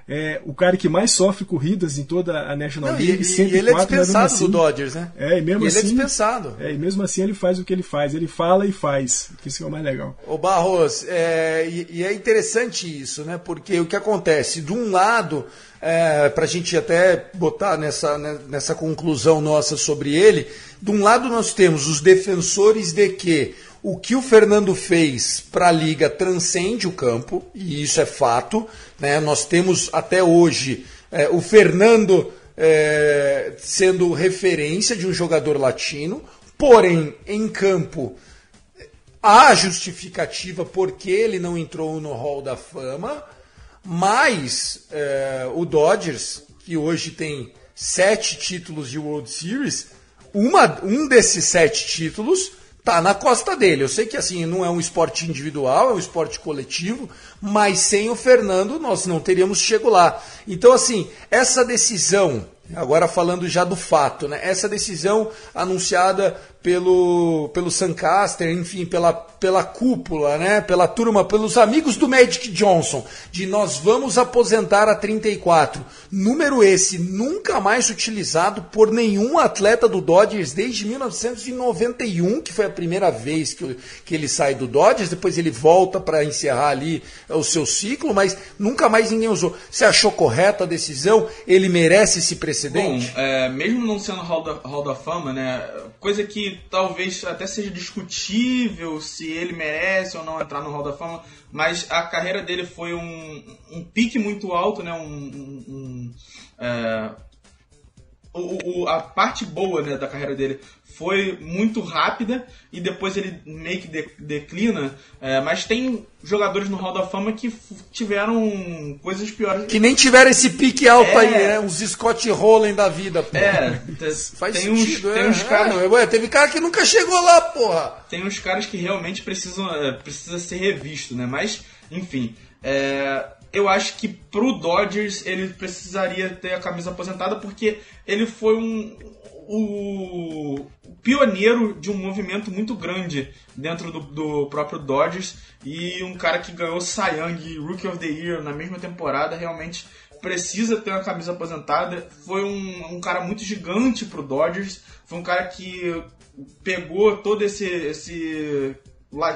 é o cara que mais sofre corridas em toda a National Não, League. E, e ele é dispensado assim, do Dodgers, né? É, e mesmo e assim. Ele é dispensado. É, e mesmo assim ele faz o que ele faz. Ele fala e faz. Isso é o mais legal. Ô Barros, é, e, e, é interessante isso, né? Porque o que acontece? De um lado, é, para a gente até botar nessa, né, nessa conclusão nossa sobre ele, de um lado nós temos os defensores de que o que o Fernando fez para a liga transcende o campo, e isso é fato. Né? Nós temos até hoje é, o Fernando é, sendo referência de um jogador latino, porém, em campo, há justificativa porque ele não entrou no Hall da Fama, mas é, o Dodgers, que hoje tem sete títulos de World Series, uma, um desses sete títulos tá na costa dele. Eu sei que assim não é um esporte individual, é um esporte coletivo, mas sem o Fernando nós não teríamos chego lá. Então assim, essa decisão, agora falando já do fato, né? Essa decisão anunciada pelo, pelo Sancaster, enfim, pela, pela cúpula, né? pela turma, pelos amigos do Magic Johnson, de nós vamos aposentar a 34. Número esse nunca mais utilizado por nenhum atleta do Dodgers desde 1991, que foi a primeira vez que, que ele sai do Dodgers, depois ele volta para encerrar ali o seu ciclo, mas nunca mais ninguém usou. Você achou correta a decisão? Ele merece esse precedente? Bom, é, mesmo não sendo Hall da, Hall da Fama, né? Coisa que talvez até seja discutível se ele merece ou não entrar no Hall da Fama, mas a carreira dele foi um, um pique muito alto, né? Um, um, um é, o, o, a parte boa né, da carreira dele foi muito rápida e depois ele meio que de, declina. É, mas tem jogadores no Hall da Fama que tiveram coisas piores. Que nem tiveram esse pique alto é, aí, né? Uns Scott Rowland da vida, pô. É, faz tem sentido. Uns, é, tem uns caras. É, ué, teve cara que nunca chegou lá, porra. Tem uns caras que realmente precisam é, precisa ser revisto, né? Mas, enfim. É, eu acho que pro Dodgers ele precisaria ter a camisa aposentada porque ele foi um, o pioneiro de um movimento muito grande dentro do, do, próprio Dodgers e um cara que ganhou Cy Young Rookie of the Year na mesma temporada realmente precisa ter uma camisa aposentada. Foi um, um cara muito gigante pro Dodgers, foi um cara que pegou todo esse, esse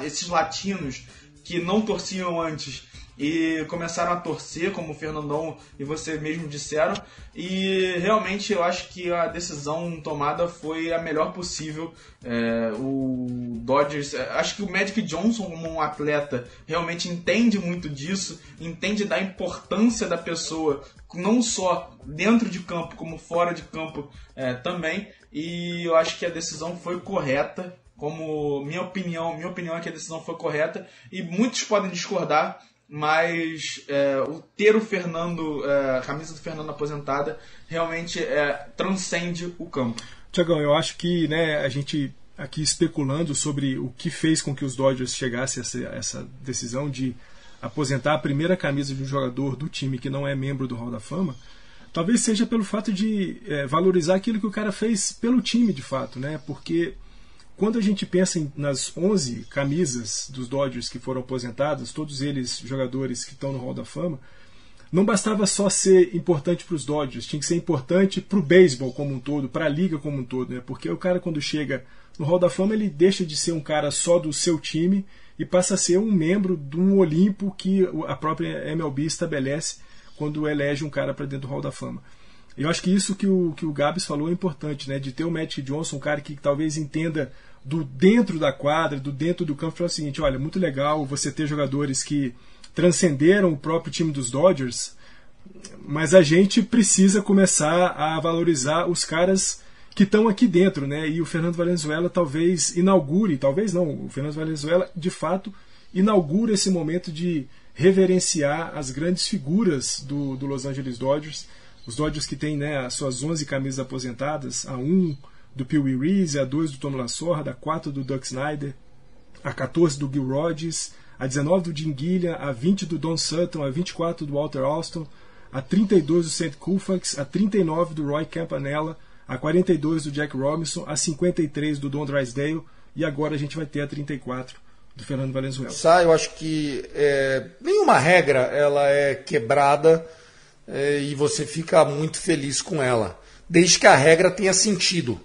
esses latinos que não torciam antes e começaram a torcer, como o Fernandão e você mesmo disseram. E realmente eu acho que a decisão tomada foi a melhor possível. É, o Dodgers, é, acho que o Magic Johnson, como um atleta, realmente entende muito disso, entende da importância da pessoa, não só dentro de campo, como fora de campo é, também. E eu acho que a decisão foi correta. Como minha opinião, minha opinião é que a decisão foi correta e muitos podem discordar, mas é, o ter o Fernando, é, a camisa do Fernando aposentada, realmente é, transcende o campo. Tiagão, eu acho que né, a gente aqui especulando sobre o que fez com que os Dodgers chegassem a essa, decisão de aposentar a primeira camisa de um jogador do time que não é membro do Hall da Fama, talvez seja pelo fato de é, valorizar aquilo que o cara fez pelo time de fato, né? Porque quando a gente pensa em, nas 11 camisas dos Dodgers que foram aposentadas, todos eles jogadores que estão no Hall da Fama, não bastava só ser importante para os Dodgers, tinha que ser importante para o beisebol como um todo, para a liga como um todo, né? Porque o cara quando chega no Hall da Fama ele deixa de ser um cara só do seu time e passa a ser um membro de um Olimpo que a própria MLB estabelece quando elege um cara para dentro do Hall da Fama. Eu acho que isso que o, que o Gabs falou é importante, né? De ter o Magic Johnson, um cara que talvez entenda do dentro da quadra, do dentro do campo, falou o seguinte: olha, muito legal você ter jogadores que transcenderam o próprio time dos Dodgers, mas a gente precisa começar a valorizar os caras que estão aqui dentro, né? E o Fernando Valenzuela talvez inaugure, talvez não, o Fernando Valenzuela de fato inaugura esse momento de reverenciar as grandes figuras do, do Los Angeles Dodgers, os Dodgers que têm né, as suas 11 camisas aposentadas, a 1 do Pee Wee Reese, a 2 do Tom Lasorda, a 4 do Doug Snyder, a 14 do Gil Rodgers, a 19 do Jim Gilliam, a 20 do Don Sutton, a 24 do Walter Alston, a 32 do St. Koufax, a 39 do Roy Campanella, a 42 do Jack Robinson, a 53 do Don Drysdale e agora a gente vai ter a 34 do Fernando Valenzuela. Sai, eu acho que é, nenhuma regra ela é quebrada é, e você fica muito feliz com ela, desde que a regra tenha sentido.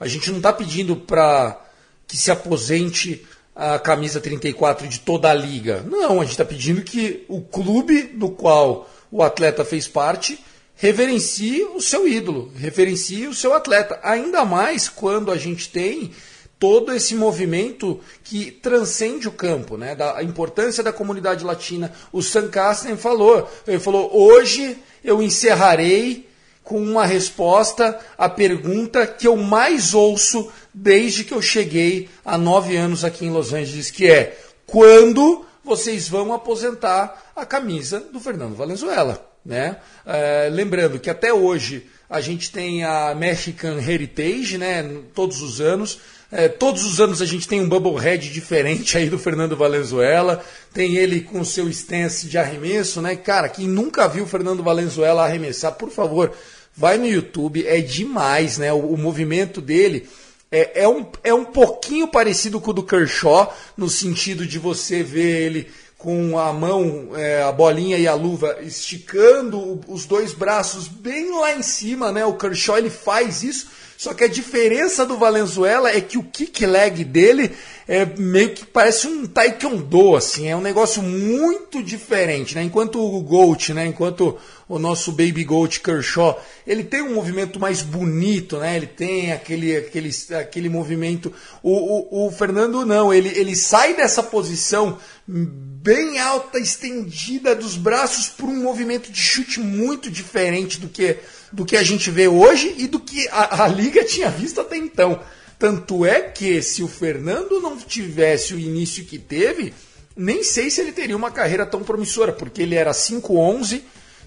A gente não está pedindo para que se aposente a camisa 34 de toda a liga. Não, a gente está pedindo que o clube do qual o atleta fez parte reverencie o seu ídolo, reverencie o seu atleta. Ainda mais quando a gente tem todo esse movimento que transcende o campo, né? Da importância da comunidade latina. O Sam Casten falou, ele falou: hoje eu encerrarei com uma resposta à pergunta que eu mais ouço desde que eu cheguei há nove anos aqui em Los Angeles, que é quando vocês vão aposentar a camisa do Fernando Valenzuela. Né? É, lembrando que até hoje a gente tem a Mexican Heritage, né? todos os anos. É, todos os anos a gente tem um Bubblehead diferente aí do Fernando Valenzuela. Tem ele com seu stance de arremesso, né? Cara, quem nunca viu o Fernando Valenzuela arremessar, por favor, vai no YouTube, é demais, né? O, o movimento dele é, é, um, é um pouquinho parecido com o do Kershaw, no sentido de você ver ele com a mão, é, a bolinha e a luva esticando os dois braços bem lá em cima, né? O Kershaw ele faz isso, só que a diferença do Valenzuela é que o kick leg dele é meio que parece um taekwondo, assim, é um negócio muito diferente, né? Enquanto o Gold, né? Enquanto o nosso Baby Gold Kershaw, ele tem um movimento mais bonito, né? Ele tem aquele, aquele, aquele movimento. O, o, o Fernando não, ele, ele sai dessa posição bem alta, estendida dos braços por um movimento de chute muito diferente do que, do que a gente vê hoje e do que a, a liga tinha visto até então. Tanto é que se o Fernando não tivesse o início que teve, nem sei se ele teria uma carreira tão promissora, porque ele era 5'11",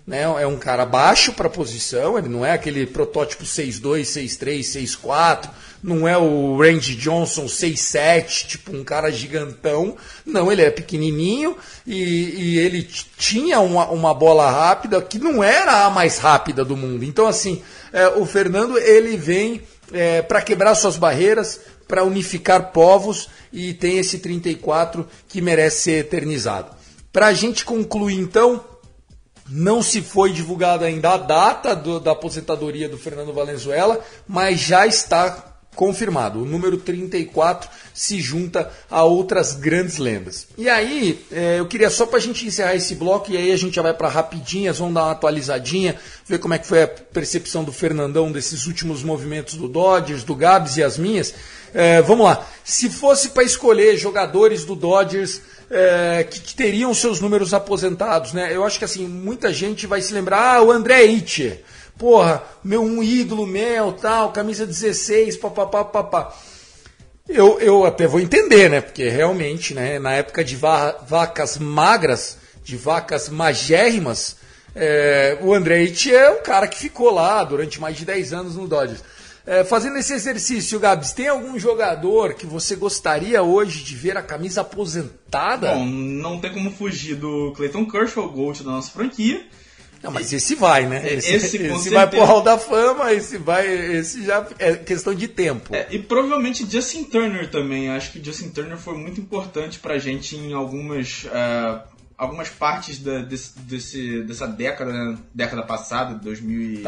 né? É um cara baixo para a posição, ele não é aquele protótipo 6'2", 6'3", 6'4", não é o Randy Johnson 6'7", tipo um cara gigantão. Não, ele é pequenininho e, e ele tinha uma, uma, bola rápida que não era a mais rápida do mundo. Então, assim, é, o Fernando ele vem é, para quebrar suas barreiras, para unificar povos e tem esse 34 que merece ser eternizado. Para a gente concluir, então, não se foi divulgada ainda a data do, da aposentadoria do Fernando Valenzuela, mas já está confirmado. O número 34 se junta a outras grandes lendas. E aí, é, eu queria só para a gente encerrar esse bloco, e aí a gente já vai para rapidinhas, vamos dar uma atualizadinha, ver como é que foi a percepção do Fernandão desses últimos movimentos do Dodgers, do Gabs e as minhas. É, vamos lá. Se fosse para escolher jogadores do Dodgers é, que, que, teriam seus números aposentados, né? Eu acho que assim, muita gente vai se lembrar, ah, o André Itcher porra, meu um ídolo meu, tal, camisa 16, papapá, papá. Eu, eu até vou entender, né? Porque realmente, né, na época de va vacas magras, de vacas magérrimas, é, o Andretti é um cara que ficou lá durante mais de 10 anos no Dodgers. É, fazendo esse exercício, Gabs, tem algum jogador que você gostaria hoje de ver a camisa aposentada? Bom, não tem como fugir do Clayton Kershaw, o Gold da nossa franquia. Não, mas esse vai, né? Esse, esse, esse vai pro Hall da Fama, esse vai. Esse já é questão de tempo. É, e provavelmente Justin Turner também. Acho que Justin Turner foi muito importante pra gente em algumas. Uh, algumas partes da, desse, desse, dessa década, né? década passada, 2017.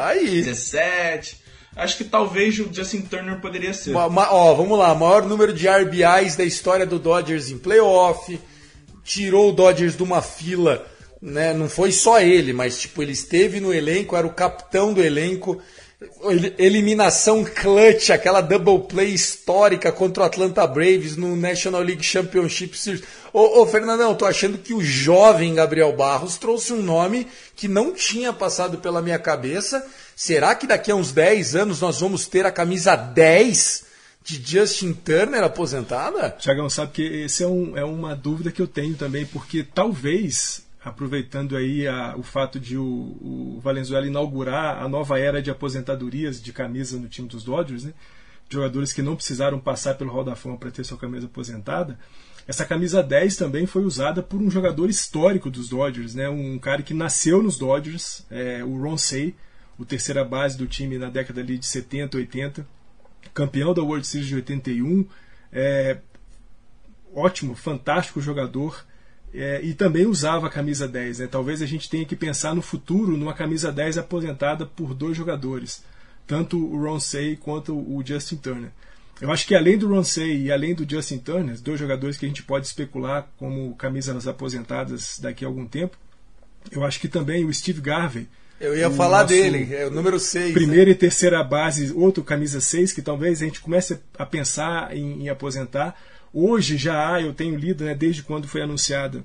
Tá Acho que talvez o Justin Turner poderia ser. Ma, ma, ó, vamos lá, maior número de RBIs da história do Dodgers em playoff. Tirou o Dodgers de uma fila né? Não foi só ele, mas tipo, ele esteve no elenco, era o capitão do elenco. Eliminação clutch, aquela double play histórica contra o Atlanta Braves no National League Championship Series. Ô, ô Fernandão, tô achando que o jovem Gabriel Barros trouxe um nome que não tinha passado pela minha cabeça. Será que daqui a uns 10 anos nós vamos ter a camisa 10 de Justin Turner aposentada? Tiagão, sabe que esse é, um, é uma dúvida que eu tenho também, porque talvez aproveitando aí a, o fato de o, o, Valenzuela inaugurar a nova era de aposentadorias de camisa no time dos Dodgers, né? jogadores que não precisaram passar pelo Hall da Fama para ter sua camisa aposentada. Essa camisa 10 também foi usada por um jogador histórico dos Dodgers, né? um cara que nasceu nos Dodgers, é, o Ron Say, o terceira base do time na década ali de 70, 80, campeão da World Series de 81, é, ótimo, fantástico jogador, é, e também usava a camisa 10. Né? Talvez a gente tenha que pensar no futuro numa camisa 10 aposentada por dois jogadores, tanto o Ron Say quanto o Justin Turner. Eu acho que além do Ron Say e além do Justin Turner, dois jogadores que a gente pode especular como camisas aposentadas daqui a algum tempo, eu acho que também o Steve Garvey. Eu ia falar dele, é o número 6. Primeira né? e terceira base, outro camisa 6, que talvez a gente comece a pensar em, em aposentar Hoje já há, eu tenho lido, né, desde quando foi anunciada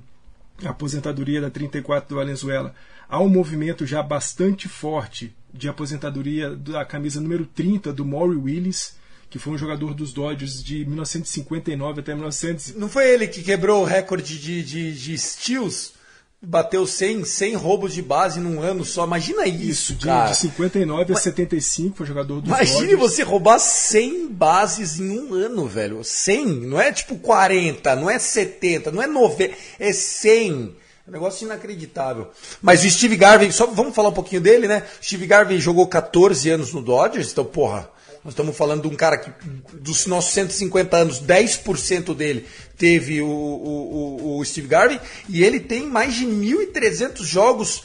a aposentadoria da 34 do Valenzuela, há um movimento já bastante forte de aposentadoria da camisa número 30 do Maury Willis, que foi um jogador dos Dodgers de 1959 até 1900. Não foi ele que quebrou o recorde de, de, de steals? Bateu 100, 100 roubos de base num ano só. Imagina isso, isso de, cara. De 59 a 75 foi jogador do Imagine Dodgers. você roubar 100 bases em um ano, velho. 100, não é tipo 40, não é 70, não é 90, é 100. É um negócio inacreditável. Mas o Steve Garvey, só vamos falar um pouquinho dele, né? O Steve Garvey jogou 14 anos no Dodgers, então, porra, nós estamos falando de um cara que, dos nossos 150 anos, 10% dele teve o, o, o, Steve Garvey, e ele tem mais de 1.300 jogos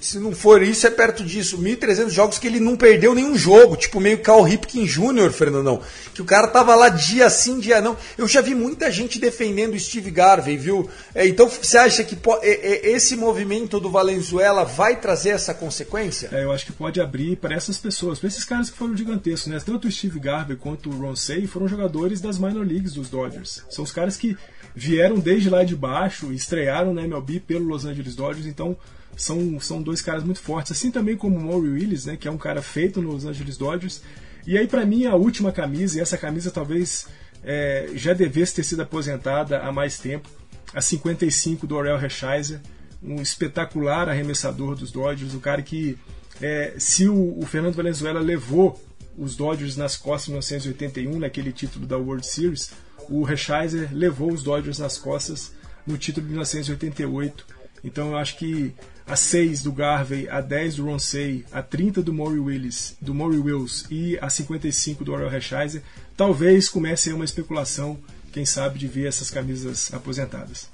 se não for isso, é perto disso. 1.300 jogos que ele não perdeu nenhum jogo, tipo meio Cal Ripken Jr., Fernandão. Que o cara tava lá dia sim, dia não. Eu já vi muita gente defendendo o Steve Garvey, viu? É, então você acha que é, é, esse movimento do Valenzuela vai trazer essa consequência? É, eu acho que pode abrir para essas pessoas, para esses caras que foram gigantescos, né? Tanto o Steve Garvey quanto o Ron Say foram jogadores das minor leagues dos Dodgers. São os caras que vieram desde lá de baixo, estrearam na MLB pelo Los Angeles Dodgers, então são, são dois caras muito fortes, assim também como o Maury Willis, né, que é um cara feito nos Angeles Dodgers. E aí, para mim, a última camisa, e essa camisa talvez é, já devesse ter sido aposentada há mais tempo, a 55 do Orel Hershiser, um espetacular arremessador dos Dodgers, o cara que, é, se o, o, Fernando Valenzuela levou os Dodgers nas costas em 1981, naquele título da World Series, o Hershiser levou os Dodgers nas costas no título de 1988. Então eu acho que a 6 do Garvey, a 10 do Ronsey, a 30 do Maury Willis, do Maury Wills e a 55 do Orel Hershiser, talvez comece uma especulação, quem sabe, de ver essas camisas aposentadas.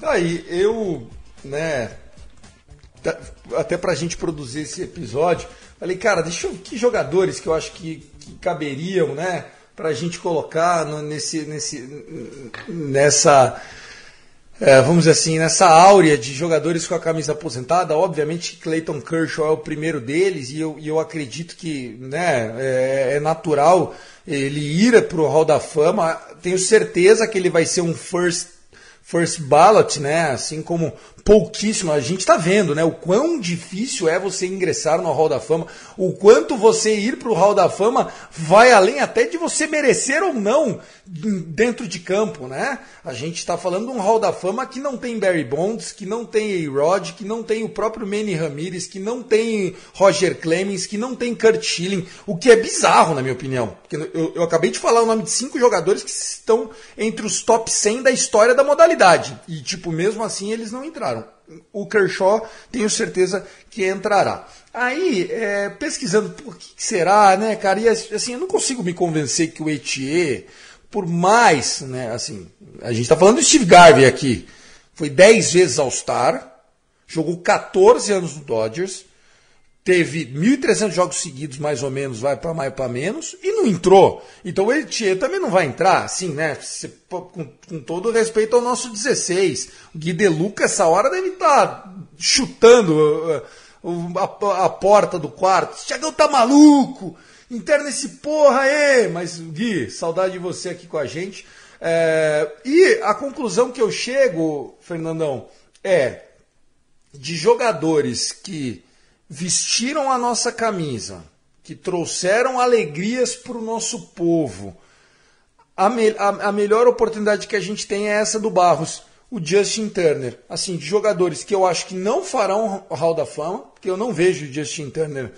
Aí, eu, né, até pra gente produzir esse episódio, falei, cara, deixa eu, que jogadores que eu acho que, que caberiam, né, pra gente colocar no, nesse, nesse, nessa é, vamos dizer assim, nessa áurea de jogadores com a camisa aposentada, obviamente Clayton Kershaw é o primeiro deles e eu, e eu acredito que né, é, é natural ele ir para o Hall da Fama. Tenho certeza que ele vai ser um first, first ballot, né? assim como pouquíssimo. A gente está vendo, né? O quão difícil é você ingressar no Hall da Fama, o quanto você ir para o Hall da Fama vai além até de você merecer ou não dentro de campo, né? A gente está falando de um Hall da Fama que não tem Barry Bonds, que não tem A-Rod, que não tem o próprio Manny Ramirez, que não tem Roger Clemens, que não tem Kurt Schilling, o que é bizarro, na minha opinião. Porque eu, eu acabei de falar o nome de cinco jogadores que estão entre os top 100 da história da modalidade. E, tipo, mesmo assim eles não entraram o Kershaw tenho certeza que entrará. Aí, é, pesquisando por que será, né, cara? E assim, eu não consigo me convencer que o Etier, por mais, né, assim, a gente está falando do Steve Garvey aqui, foi 10 vezes All-Star, jogou 14 anos no Dodgers, teve 1.300 jogos seguidos, mais ou menos, vai para mais para menos, e não entrou. Então o Elitier também não vai entrar, assim, né? Com, com, todo respeito ao nosso 16. O Gui De Luca, essa hora, deve estar tá chutando uh, o- a, a porta do quarto. Tiagão tá maluco! Interna esse porra aí! Mas, Gui, saudade de você aqui com a gente. É, e a conclusão que eu chego, Fernandão, é de jogadores que vestiram a nossa camisa, que trouxeram alegrias para o nosso povo. A, me- a- a melhor oportunidade que a gente tem é essa do Barros, o Justin Turner. Assim, de jogadores que eu acho que não farão o Hall da Fama, porque eu não vejo o Justin Turner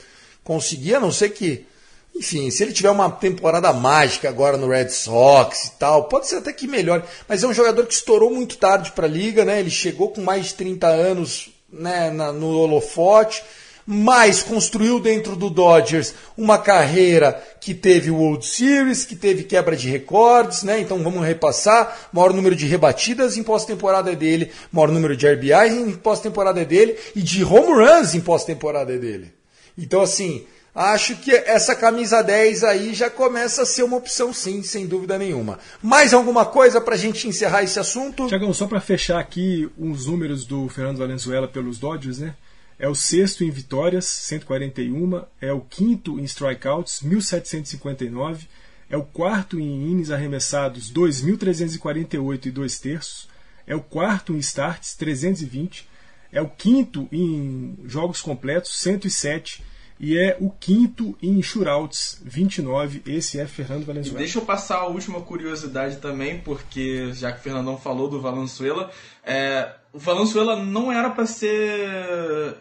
conseguir, a não ser que, enfim, se ele tiver uma temporada mágica agora no Red Sox e tal, pode ser até que melhore. Mas é um jogador que estourou muito tarde para a liga, né? Ele chegou com mais de 30 anos né, na- no holofote mas construiu dentro do Dodgers uma carreira que teve World Series, que teve quebra de recordes, né? Então vamos repassar. Maior número de rebatidas em pós-temporada é dele, maior número de RBIs em pós-temporada é dele e de home runs em pós-temporada é dele. Então assim, acho que essa camisa 10 aí já começa a ser uma opção sim, sem dúvida nenhuma. Mais alguma coisa pra gente encerrar esse assunto? Tiagão, só para fechar aqui uns números do Fernando Valenzuela pelos Dodgers, né? É o sexto em vitórias, 141, é o quinto em strikeouts, 1759, é o quarto em innings arremessados, 2.348 e 2 terços, é o quarto em starts, 320, é o quinto em jogos completos, 107, e é o quinto em shootouts, 29. Esse é Fernando E Valenzuela. deixa eu passar a última curiosidade também, porque já que o Fernandão falou do Valenzuela, é, o Valenzuela não era para ser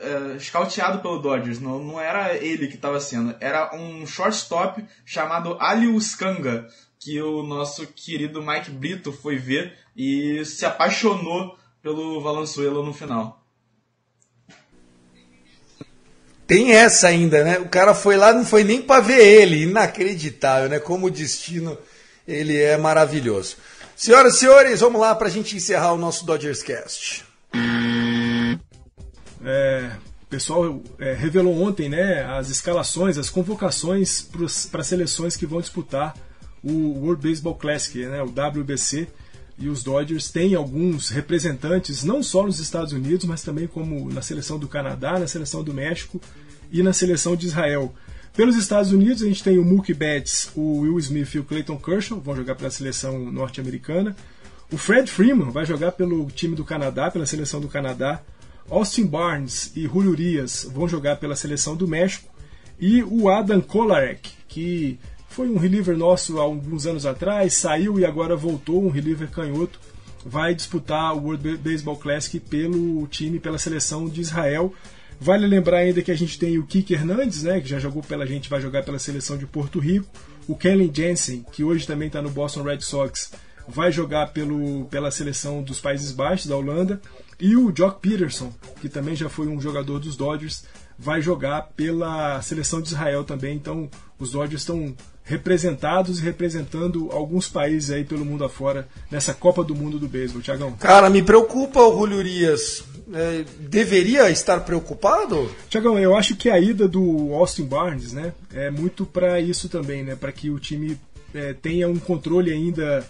é, scouteado pelo Dodgers, não, não era ele que estava sendo, era um shortstop chamado Aliu Skanga, que o nosso querido Mike Brito foi ver e se apaixonou pelo Valenzuela no final. Tem essa ainda, né? O cara foi lá, não foi nem para ver ele. Inacreditável, né? Como o destino ele é maravilhoso. Senhoras e senhores, vamos lá para a gente encerrar o nosso Dodgers Cast. É, pessoal é, revelou ontem né, as escalações, as convocações para as seleções que vão disputar o World Baseball Classic, né, o WBC. E os Dodgers têm alguns representantes, não só nos Estados Unidos, mas também como na seleção do Canadá, na seleção do México e na seleção de Israel. Pelos Estados Unidos, a gente tem o Mookie Betts, o Will Smith e o Clayton Kershaw, vão jogar pela seleção norte-americana. O Fred Freeman vai jogar pelo time do Canadá, pela seleção do Canadá. Austin Barnes e Julio Urias vão jogar pela seleção do México. E o Adam Kolarek, que foi um reliever nosso há alguns anos atrás, saiu e agora voltou, um reliever canhoto, vai disputar o World Baseball Classic pelo time, pela seleção de Israel. Vale lembrar ainda que a gente tem o Kike Hernandes, né, que já jogou pela gente, vai jogar pela seleção de Porto Rico. O Kellen Jensen, que hoje também está no Boston Red Sox, vai jogar pelo, pela seleção dos Países Baixos, da Holanda. E o Jock Peterson, que também já foi um jogador dos Dodgers, vai jogar pela seleção de Israel também. Então, os Dodgers estão representados e representando alguns países aí pelo mundo afora nessa Copa do Mundo do beisebol, Tiagão. Cara, me preocupa o Julio Urias. É, deveria estar preocupado? Tiagão, eu acho que a ida do Austin Barnes, né, é muito para isso também, né, para que o time é, tenha um controle ainda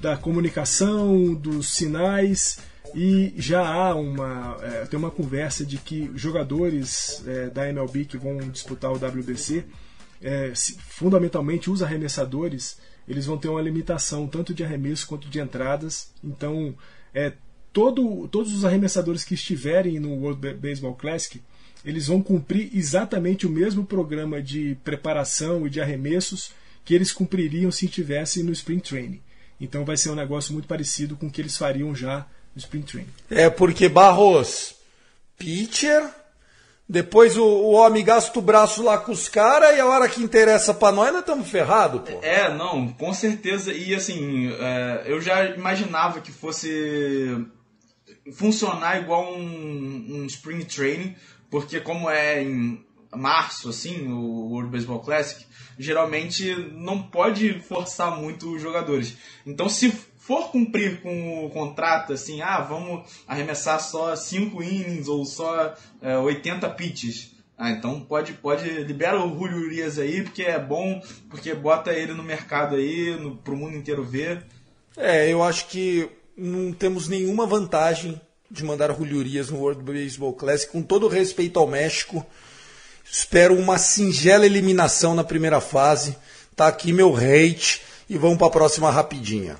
da comunicação, dos sinais e já há uma é, tem uma conversa de que jogadores é, da MLB que vão disputar o WBC, é, se, fundamentalmente os arremessadores, eles vão ter uma limitação tanto de arremesso quanto de entradas. Então, é, todo, todos os arremessadores que estiverem no World Baseball Classic, eles vão cumprir exatamente o mesmo programa de preparação e de arremessos que eles cumpririam se estivessem no Spring Training. Então vai ser um negócio muito parecido com o que eles fariam já no Spring Training. É porque Barros, pitcher, depois o, o homem gasta o braço lá com os caras e a hora que interessa pra nós, nós estamos ferrados, pô. É, não, com certeza. E assim, é, eu já imaginava que fosse funcionar igual um, um Spring Training, porque como é em março, assim, o World Baseball Classic, geralmente não pode forçar muito os jogadores. Então, se for cumprir com o contrato, assim, ah, vamos arremessar só 5 innings ou só é, 80 pitches. Ah, então pode, pode libera o Julio Urias aí, porque é bom, porque bota ele no mercado aí, no, pro mundo inteiro ver. É, eu acho que não temos nenhuma vantagem de mandar rulhurias no World Baseball Classic, com todo respeito ao México. Espero uma singela eliminação na primeira fase. Tá aqui meu hate e vamos para a próxima rapidinha.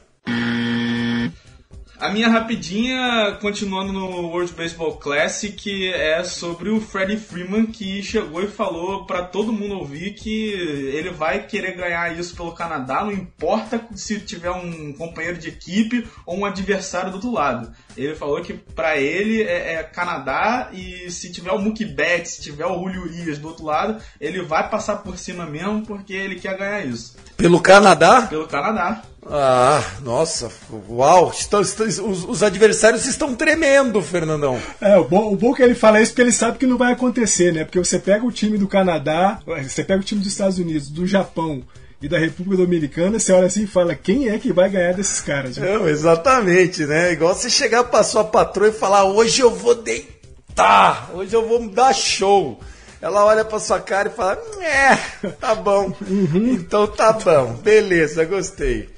A minha rapidinha, continuando no World Baseball Classic, é sobre o Freddie Freeman que chegou e falou para todo mundo ouvir que ele vai querer ganhar isso pelo Canadá, não importa se tiver um companheiro de equipe ou um adversário do outro lado. Ele falou que para ele é, é, Canadá e se tiver o Mookie Betts, se tiver o Julio Urias do outro lado, ele vai passar por cima mesmo porque ele quer ganhar isso. Pelo Canadá? Pelo Canadá. Ah, nossa, uau, estão, estão- os, os adversários estão tremendo, Fernandão. É, o bom, o bom que ele fala isso porque ele sabe que não vai acontecer, né? Porque você pega o time do Canadá, você pega o time dos Estados Unidos, do Japão e da República Dominicana, você olha assim e fala, quem é que vai ganhar desses caras? Não, exatamente, né? Igual você chegar pra sua patroa e falar, hoje eu vou deitar, hoje eu vou dar show. Ela olha pra sua cara e fala, é, tá bom. Então tá bom, beleza, gostei.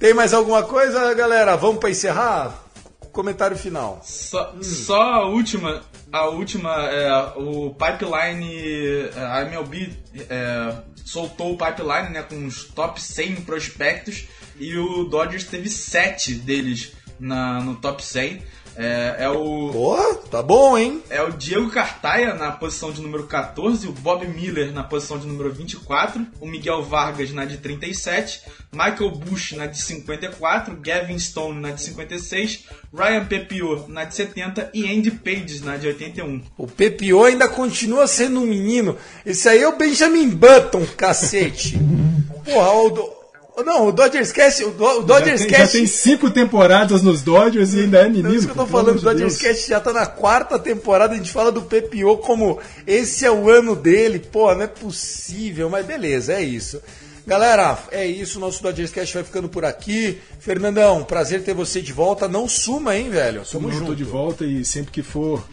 Tem mais alguma coisa, galera? Vamos pra encerrar? Comentário final. Só, só a última, a última, é, o pipeline, é, a MLB é, soltou o pipeline né, com os top 100 prospectos e o Dodgers teve 7 deles na, no top 100. É, é o Pô, tá bom, hein? é o Diego Cartaia na posição de número 14, o Bob Miller na posição de número 24, o Miguel Vargas na de 37, Michael Bush na de 54, Gavin Stone na de 56, Ryan Pepio na de 70 e Andy Page na de 81. O PPO ainda continua sendo um menino. Esse aí é o Benjamin Button, cacete. Porra, o. Não, o Dodgers Cast. O, Do- o Já Dodgers tem, já Cast. tem cinco temporadas nos Dodgers e ainda é É menino. isso que eu tô falando, o Dodgers Deus. Cast já tá na quarta temporada, a gente fala do PPO como esse é o ano dele. Pô, não é possível, mas beleza, é isso. Galera, é isso, nosso Dodgers Cast vai ficando por aqui. Fernandão, prazer ter você de volta. Não suma, hein, velho? Tamo Eu junto. tô de volta e sempre que for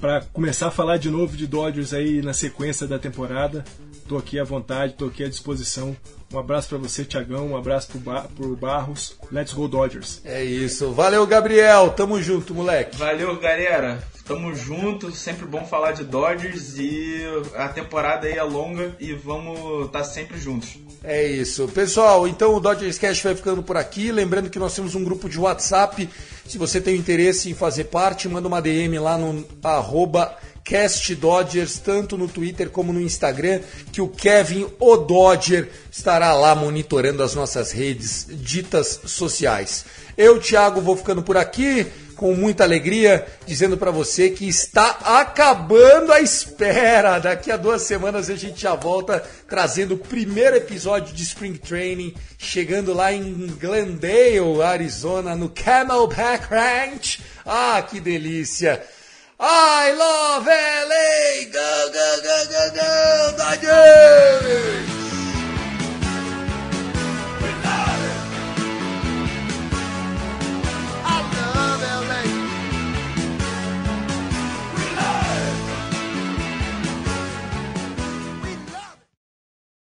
pra começar a falar de novo de Dodgers aí na sequência da temporada, tô aqui à vontade, tô aqui à disposição. Um abraço pra você, Tiagão, um abraço pro, Ba- pro Barros. Let's go Dodgers. É isso. Valeu, Gabriel. Tamo junto, moleque. Valeu, galera. Tamo junto, sempre bom falar de Dodgers e a temporada aí é longa e vamos estar sempre juntos. É isso. Pessoal, então o Dodgers Cash vai ficando por aqui. Lembrando que nós temos um grupo de WhatsApp. Se você tem interesse em fazer parte, manda uma DM lá no arroba Cast Dodgers, tanto no Twitter como no Instagram, que o Kevin O Dodger estará lá monitorando as nossas redes ditas sociais. Eu, Thiago, vou ficando por aqui com muita alegria, dizendo para você que está acabando a espera. Daqui a duas semanas a gente já volta trazendo o primeiro episódio de Spring Training, chegando lá em Glendale, Arizona, no Camelback Ranch. Ah, que delícia! I love LA! Go, go, go, go, go, Dodgers!